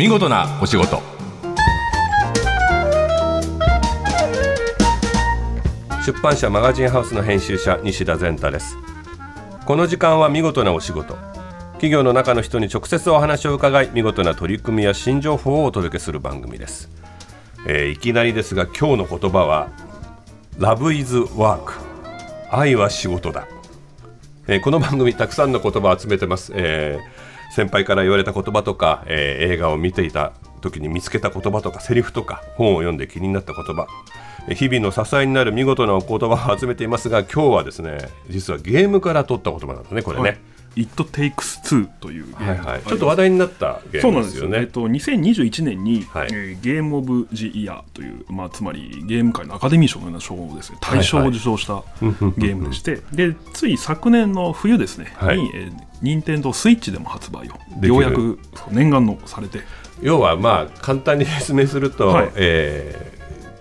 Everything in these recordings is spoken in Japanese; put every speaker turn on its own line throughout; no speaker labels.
見事なお仕事。
出版社マガジンハウスの編集者西田善太です。この時間は見事なお仕事。企業の中の人に直接お話を伺い見事な取り組みや新情報をお届けする番組です、えーいきなりですが今日の言葉は Love is work 愛は仕事だ、えーこの番組たくさんの言葉を集めてます、えー先輩から言われた言葉とか、えー映画を見ていた時に見つけた言葉とかセリフとか本を読んで気になった言葉。え日々の支えになる見事なお言葉を集めていますが今日はですね実はゲームから取った言葉なんだねこれね、
It Takes Two というゲーム
はいはい。ちょっと話題になったゲー
そうなんですすよ、
ムでよね
えっと、2021年に、
はい。
えーゲーム・オブ・ジ・イヤーという、まあ、つまりゲーム界のアカデミー賞のような賞をですね。大賞を受賞したゲームでして、でつい昨年の冬ですね、
はい。
に、えー、任天堂スイッチでも発売をようやく念願のされて。
要はまあ簡単に説明すると、
はい。
えー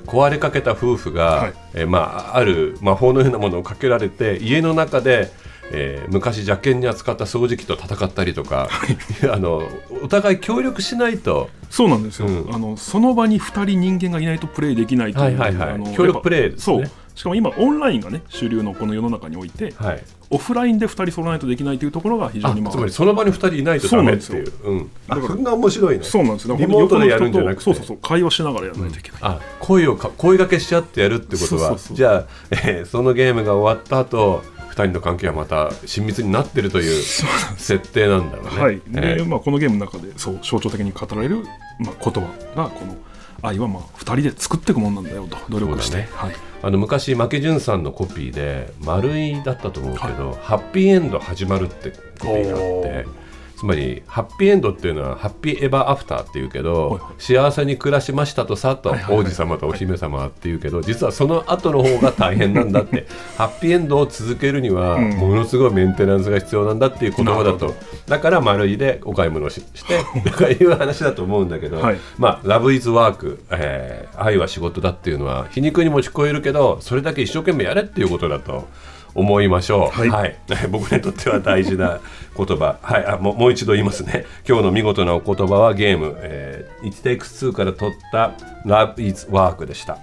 壊れかけた夫婦が、
はい。
えーまあ、ある魔法のようなものをかけられて家の中で、えー昔邪険に扱った掃除機と戦ったりとか、あのお互い協力しないと
そうなんですよ、
うん。
あのその場に2人人間がいないとプレイできないという、
はいはい協力プレイね。
そう。しかも今オンラインがね主流のこの世の中において、
はい、
オフラインで2人揃わないとできないというところが非常
あ
にまあ
つまりその場に2人いないとダメっていう。
そう
うん。あ
だから
そんな面白いね。
そうなんですよ。
リモートでやるんじゃなくて。
そうそうそう会話しながらやらないといけない、
あ声をか声掛けし合ってやるってことは
そうそうそう
じゃあ、えーそのゲームが終わった後2人の関係はまた親密になってるという設定なんだろうね。
はい。で、
えー。
まあ、このゲームの中でそう象徴的に語られる、まあ、言葉がこの愛はまあ2人で作っていくものなんだよと努力して、
ね。
はい、
あの昔負け潤さんのコピーで丸いだったと思うけど、ハッピーエンド始まるってコピーがあってつまりハッピーエンドっていうのはハッピーエバーアフターっていうけど、幸せに暮らしましたとさと、
はいはいはい。
王子様とお姫様はっていうけど実はその後の方が大変なんだって。ハッピーエンドを続けるには、
うん。
ものすごいメンテナンスが必要なんだっていう言葉だと。だから丸いでお買い物をしして とかいう話だと思うんだけど、
はい。
まあ、ラブイズワーク、えー愛は仕事だっていうのは皮肉にも聞こえるけどそれだけ一生懸命やれっていうことだと思いましょう。
はい
僕にとっては大事な 言葉。はい、あもうもう一度言いますね。今日の見事なお言葉はゲーム、えー、It Takes Two から取った Love is Work でした。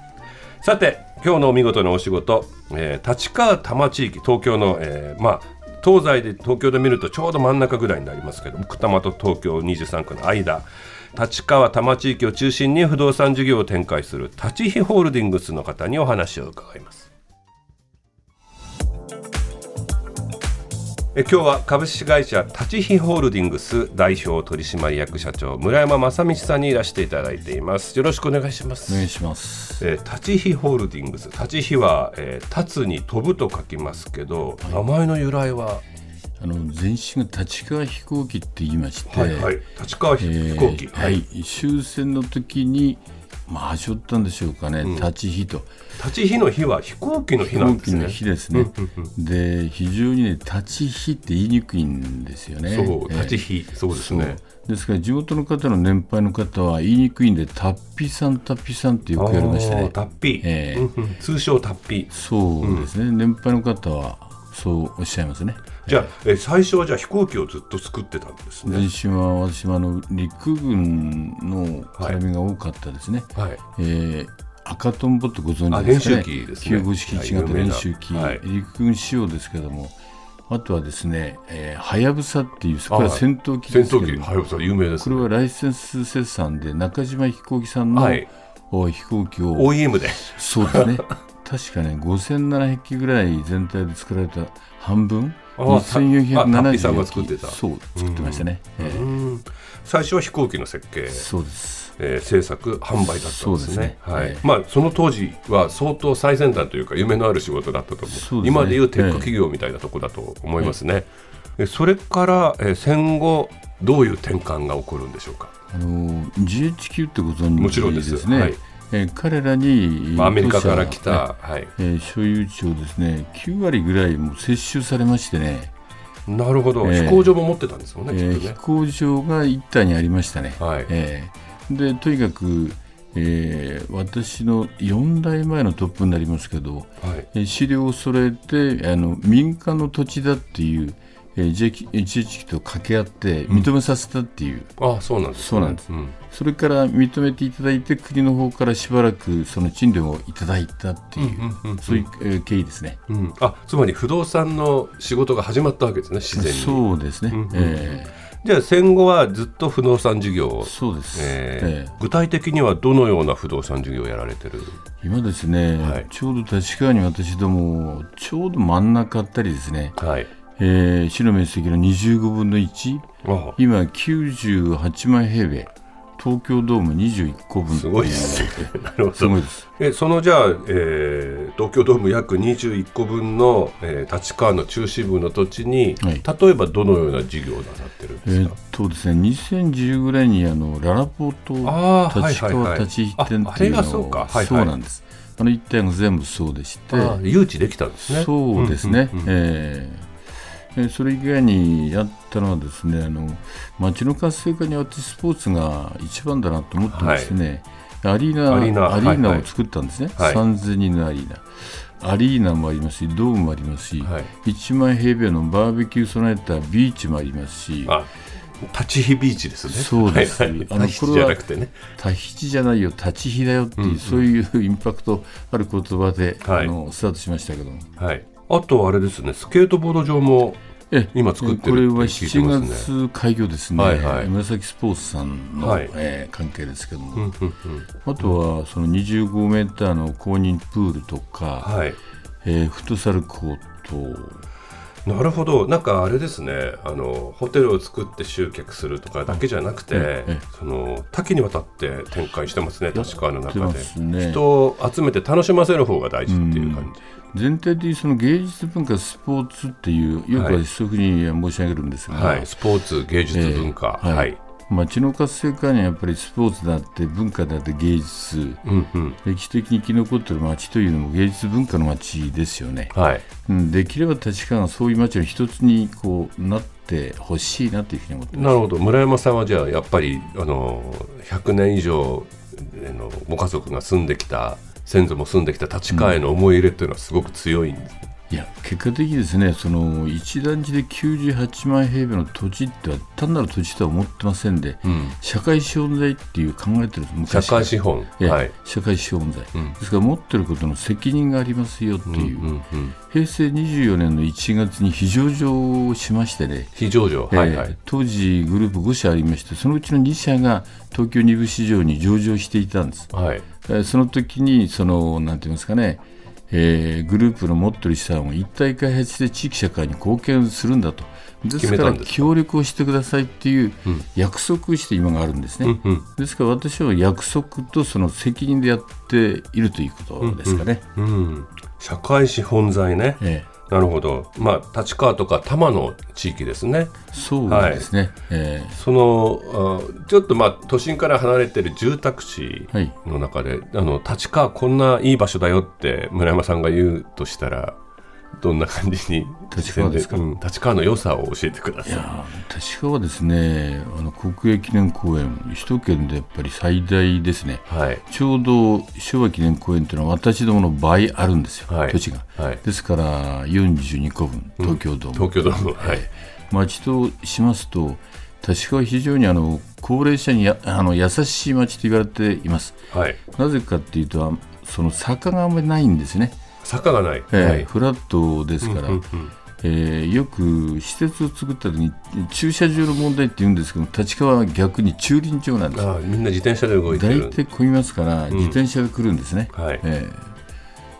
さて、今日の見事なお仕事、えー立川多摩地域、東京の、えーまあ、東西で東京で見るとちょうど真ん中ぐらいになりますけど奥多摩と東京23区の間立川多摩地域を中心に不動産事業を展開する立ち日ホールディングスの方にお話を伺いますえ今日は株式会社立ち日ホールディングス代表取締役社長村山正道さんにいらしていただいています。よろしくお願いします。
お願いします。
えー立ち日ホールディングス立ち日は、えー立つに飛ぶと書きますけど、名前の由来は、
あの前身が立川飛行機って言いまして、
はいはい、立川飛
えー
飛行機、
はい、終戦の時にまあ端折ったんでしょうかね、立ち火と。
立ち日の日は飛行機の日
飛
なんですね。
行機の火ですね。で非常にね立ち火って言いにくいんですよね。
そう
えー
立ち日、そうですね。
ですから地元の方の年配の方は言いにくいんでタッピさんタッピさんってよく言われましたね。
タッピ。ー、
ええ。
うんうん通称タッピ。ー
そうですね、年配の方はそうおっしゃいますね。
じゃあ、えー最初はじゃあ飛行機をずっと作ってたんですね。
前身は私はあの陸軍の絡みが多かったですね。
はい。
えー赤とんぼってご存知ですかね。
あ練習機ですね。
9号式1型練習機、
はい。
陸軍仕様ですけども、あとはですね、えーはやぶさっていう、これは戦闘機
戦
ですけども、
闘機。はよさ有名です
こ
ね
れはライセンス生産で中島飛行機さんの、
はい。
お飛行機を、
OEM で。
そうですね、確かね、5700機ぐらい全体で作られた半分、
ああたあタッピさんが
2470
作ってた。
そう、作ってましたね。
最初は飛行機の設計。
そうです。
えー制作販売だったんですね。
そうですね。
はい。
ええ。
まあ、その当時は相当最先端というか夢のある仕事だったと思う。
そうですね。
今でいうテック企業みたいなとこだと思いますね、えそれから、えー戦後どういう転換が起こるんでしょうか？
あの GHQ ってご存知
もちろんです。
ね。
はい
えー彼らに、
まあアメリカから来た、はい、
えー所有地をですね9割ぐらいもう接収されましてね、
なるほど、
ええ
飛行場も持ってたんですよね、
えー
ね。
飛行場が一体にありましたね。
はい。
えー。でとにかく、えー私の4代前のトップになりますけど、
はい。
えー資料を揃えてあの民間の土地だっていう、えー、JHK と掛け合って認めさせたっていう、
うん、あそうなんです、ね、
そうなんです、うん、それから認めていただいて国の方からしばらくその賃料をいただいたっていう,、そういう、えー、経緯ですね、
うん、あつまり不動産の仕事が始まったわけですね自然に。
そうですね、うんうん、え
ーじゃあ戦後はずっと不動産事業
そうです、
えー、えー、具体的にはどのような不動産事業をやられてる？
今ですね、はい、ちょうど立川に私どもちょうど真ん中あったりですね、はいえー、市の面積の25分の1今98万平米東京ドーム21個分
すごいですね。なるほど。すごいです。えそのじゃあ、えー、東京ドーム約21個分の、えー、立川の中心部の土地に、はい、例えばどのような事業をなさってるんですか？えー、っ
とですね、2010ぐらいにあのララポート立川立ち入店っていうのを、そうか、はいはい、そうなんです。あの一帯が全部そうでして、
誘致できたんですね。
そうですね。うんうんうん、えーそれ以外にやったのはですねあの街の活性化に私スポーツが一番だなと思ってますね、はい、アリーナアリーナを作ったんですね、はい、3000人のアリーナ。アリーナもありますし、ドームもありますし、はい、1万平米のバーベキュー備えたビーチもありますし、
立ち火ビーチですね。
そうです。あ
のこれじゃなくてね。
タヒじゃないよ、立ち火だよっていう、うんうん、そういうインパクトある言葉で、はい、あのスタートしましたけども。
はい。あとあれですね、スケートボード場も今作ってる
これは7月開業ですね、はいはい、紫スポーツさんの、はい、えー、関係ですけども、あとはその25メーターの公認プールとか、はい。えー、フットサルコート。
なるほど。なんかあれですね。あのホテルを作って集客するとかだけじゃなくて、その多岐にわたって展開してますね確か。の中で、ね、人を集めて楽しませる方が大事っていう感じ、
全体的にその芸術文化スポーツっていうよくは一足に申し上げるんですが、
はい、スポーツ芸術文化、えー、はい。
街の活性化にはやっぱりスポーツだって文化だって芸術、うんうん、歴史的に生き残っている街というのも芸術文化の街ですよね、はい、できれば立川がそういう街の一つにこうなってほしいなというふうに思って
なるほど。村山さんはじゃあやっぱりあの100年以上のご家族が住んできた先祖も住んできた立川への思い入れっていうのはすごく強いんです、
いや結果的にですねその一団地で98万平米の土地っては単なる土地とは思ってませんで、うん、社会資本財っていう考えてる
社会資本、
はい、社会資本財、うん、ですから持ってることの責任がありますよっていう。うんうんうん、平成24年の1月に非上場をしましてね。
非上場、はいはい、
当時グループ5社ありましてそのうちの2社が東京2部市場に上場していたんです、はい、その時にそのなんて言いますかねえー、グループの持っている資産を一体開発して地域社会に貢献するんだと。ですから協力をしてくださいっていう約束をして今があるんですね、うんうん、ですから私は約束とその責任でやっているということですかね、うんうん。
うん、社会資本財ね、ええなるほど、まあ、立川とか多摩の地域ですね。
そうですね、はい、
えー、そのちょっと、まあ、都心から離れている住宅地の中で、はい、あの立川、こんないい場所だよって村山さんが言うとしたら、どんな感じに
立川ですか、
うん、立川の良さを教えてください。い
立川はですねあの国営記念公園首都圏でやっぱり最大ですね、はい、ちょうど昭和記念公園というのは私どもの倍あるんですよ、はい、土地が、はい、ですから42個分東京ドーム、
うん、東京ドームはい。
町としますと立川は非常にあの高齢者にやあの優しい町と言われています、はい、なぜかというとその坂があんまりないんですね
坂がない、
えー、はい、フラットですから、うんうんうん。えー、よく施設を作った時に駐車場の問題って言うんですけど立川は逆に駐輪場なんです。
あみんな自転車で動いて
る。大体混みますから、自転車で来るんですね、はい。え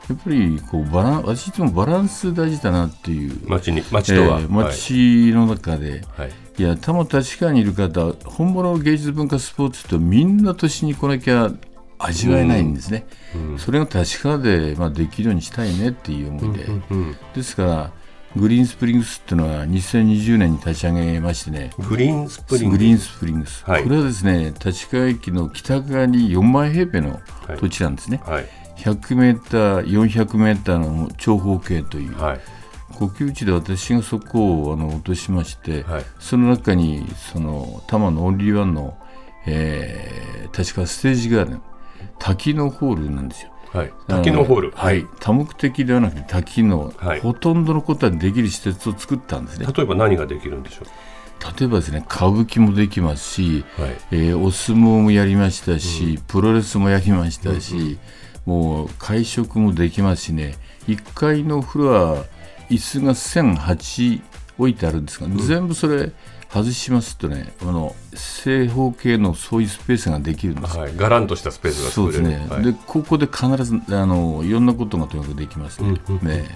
ー、やっぱりこうバラン私ともバランス大事だなっていう。
街に街とは、えー、
街の中で、はい、いや多摩立川にいる方本物の芸術文化スポーツとみんな都市に来なきゃ味わえないんですね、うん。うん、それが確かで、まあ、できるようにしたいねっていう思いで、うんうんうん、ですからグリーンスプリングスっていうのは2020年に立ち上げましてね。
グリーンスプリン
グ。スグリーンスプリングス、はい、これはですね立川駅の北側に4万平米の土地なんですね、はい、100メーター400メーターの長方形という、はい、国有地で私がそこをあの落としまして、はい、その中にその多摩のオンリーワンの、えー、確かステージガーデン滝のホールなんですよ。
はい、多機能ホール、
はい、多目的ではなくて多機能、はい、ほとんどのことはできる施設を作ったんですね。
例えば何ができるんでしょう？
例えばですね歌舞伎もできますし、はい、えー、お相撲もやりましたし、うん、プロレスもやりましたし、うんうん、もう会食もできますしね。1階のフロア椅子が1008置いてあるんですが、うん、全部それ外しますとねあの正方形のそういうスペースができるんです、
はい、がらんとしたスペースが
そうですね、はい、でここで必ずあのいろんなことがとにかくできますね。ね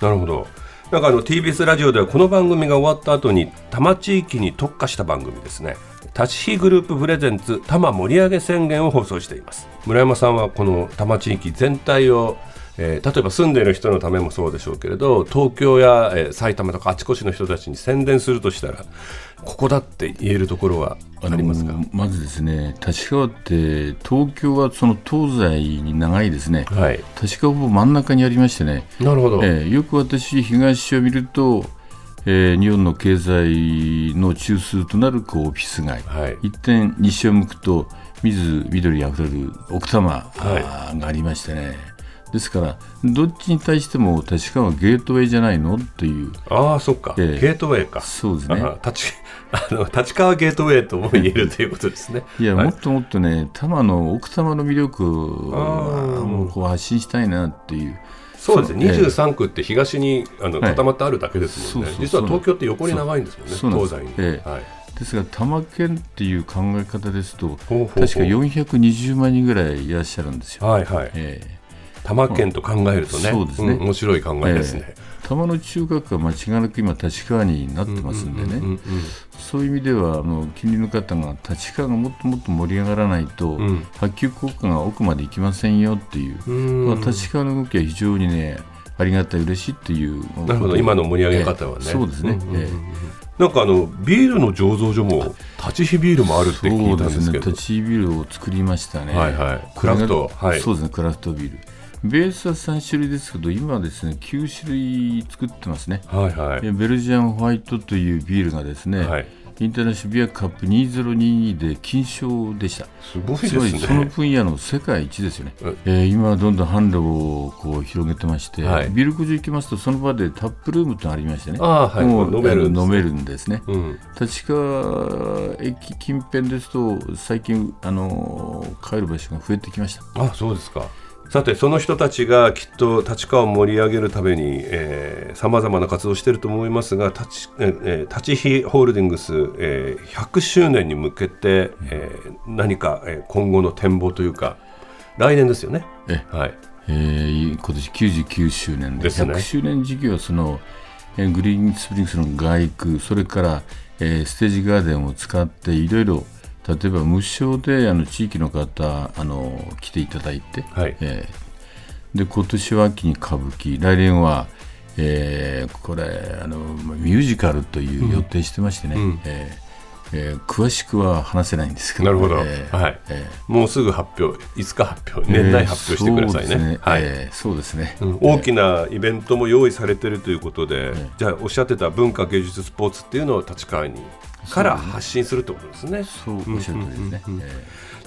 なるほど。なんかあの TBS ラジオではこの番組が終わった後に多摩地域に特化した番組ですね。立ち日グループプレゼンツ多摩盛り上げ宣言を放送しています。村山さんはこの多摩地域全体をえー、例えば住んでいる人のためもそうでしょうけれど東京や、えー、埼玉とかあちこちの人たちに宣伝するとしたらここだって言えるところはありますか？
まずですね立川って東京はその東西に長いですね、はい、立川ほぼ真ん中にありましてね。
なるほど、
えー、よく私東を見るとえー、日本の経済の中枢となるこうオフィス街、はい、一点西を向くと水緑あふれる奥多摩がありましてね、ですからどっちに対しても確かはゲートウェイじゃないの？っていう。
ああそっか、えー、ゲートウェイか。
そうですね。
立あの立川ゲートウェイとも言えるということですね。
いや、はい、もっともっとね多摩の奥多摩の魅力をこう発信したいなっていう。
そうですね、23区って東にあの固まってあるだけですもんね、はい、実は東京って横に長いんですもんね、東西に。ええ、はい。
ですが多摩県っていう考え方ですと確か420万人ぐらいいらっしゃるんですよ。
はいはい。えー多摩県と考えるとね、そうですね、うん、面白い考えですね。えー
多摩の中学は間違いなく今、立川になってますんでね、そういう意味ではあの近隣の方が立川がもっともっと盛り上がらないと、うん、波及効果が奥まで行きませんよっていう、まあ、立川の動きは非常にね、ありがたい、嬉しいっていう。
なるほど、今の盛り上げ方はね。
えー、そうですね、え
ー、なんかあのビールの醸造所も立ち火ビールもあるって聞いたんですけど、
ね、立ち火ビールを作りましたね、
はいはい、クラフト、
はい、そうですね、クラフトビール。ベースは3種類ですけど、今はですね9種類作ってますね、はいはい、ベルジアンホワイトというビールがですね、はい、インターナショナルビアカップ2022で金賞でした。
すごいですね。
その分野の世界一ですよね。えー、今はどんどん販路をこう広げてまして、はい、ビルクジ行きますとその場でタップルームとありましてね。あはい、もう飲める飲めるんですね。うん、立川駅近辺ですと最近あの帰る場所が増えてきました。
あそうですか。さてその人たちがきっと立川を盛り上げるためにさまざまな活動をしていると思いますが立ち,、えー、立ち日ホールディングス、えー、100周年に向けて、えー、何か、えー、今後の展望というか来年ですよね。
はいえー、今年99周年でで、ね、100周年事業はその、えー、グリーンスプリングスの外区それから、えー、ステージガーデンを使っていろいろ例えば無償であの地域の方あの来ていただいて、はい。えー、で今年は秋に歌舞伎来年は、えー、これあのミュージカルという予定してましてね、うん、えーえー、詳しくは話せないんですけど、
なるほど、えー、はい。えー、もうすぐ発表、いつか発表、年内発表してくださいね。
はい、そうですね、
うん、大きなイベントも用意されているということで、じゃあ、おっしゃってた文化芸術スポーツっていうのを立川にから発信するってことですね。
そうおっしゃる通りですね。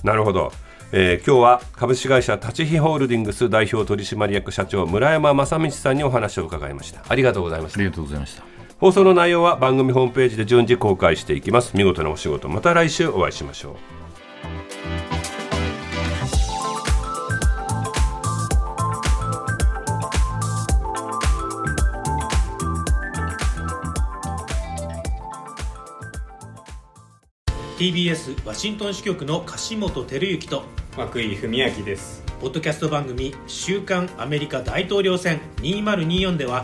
なるほど。えー、今日は株式会社立ち日ホールディングス代表取締役社長村山正道さんにお話を伺いました。ありがとうございました。
ありがとうございました
放送の内容は番組ホームページで順次公開していきます。見事なお仕事また来週お会いしましょう。
TBS ワシントン支局の樫本照之と
涌井文明です。
ポッドキャスト番組「週刊アメリカ大統領選2024」では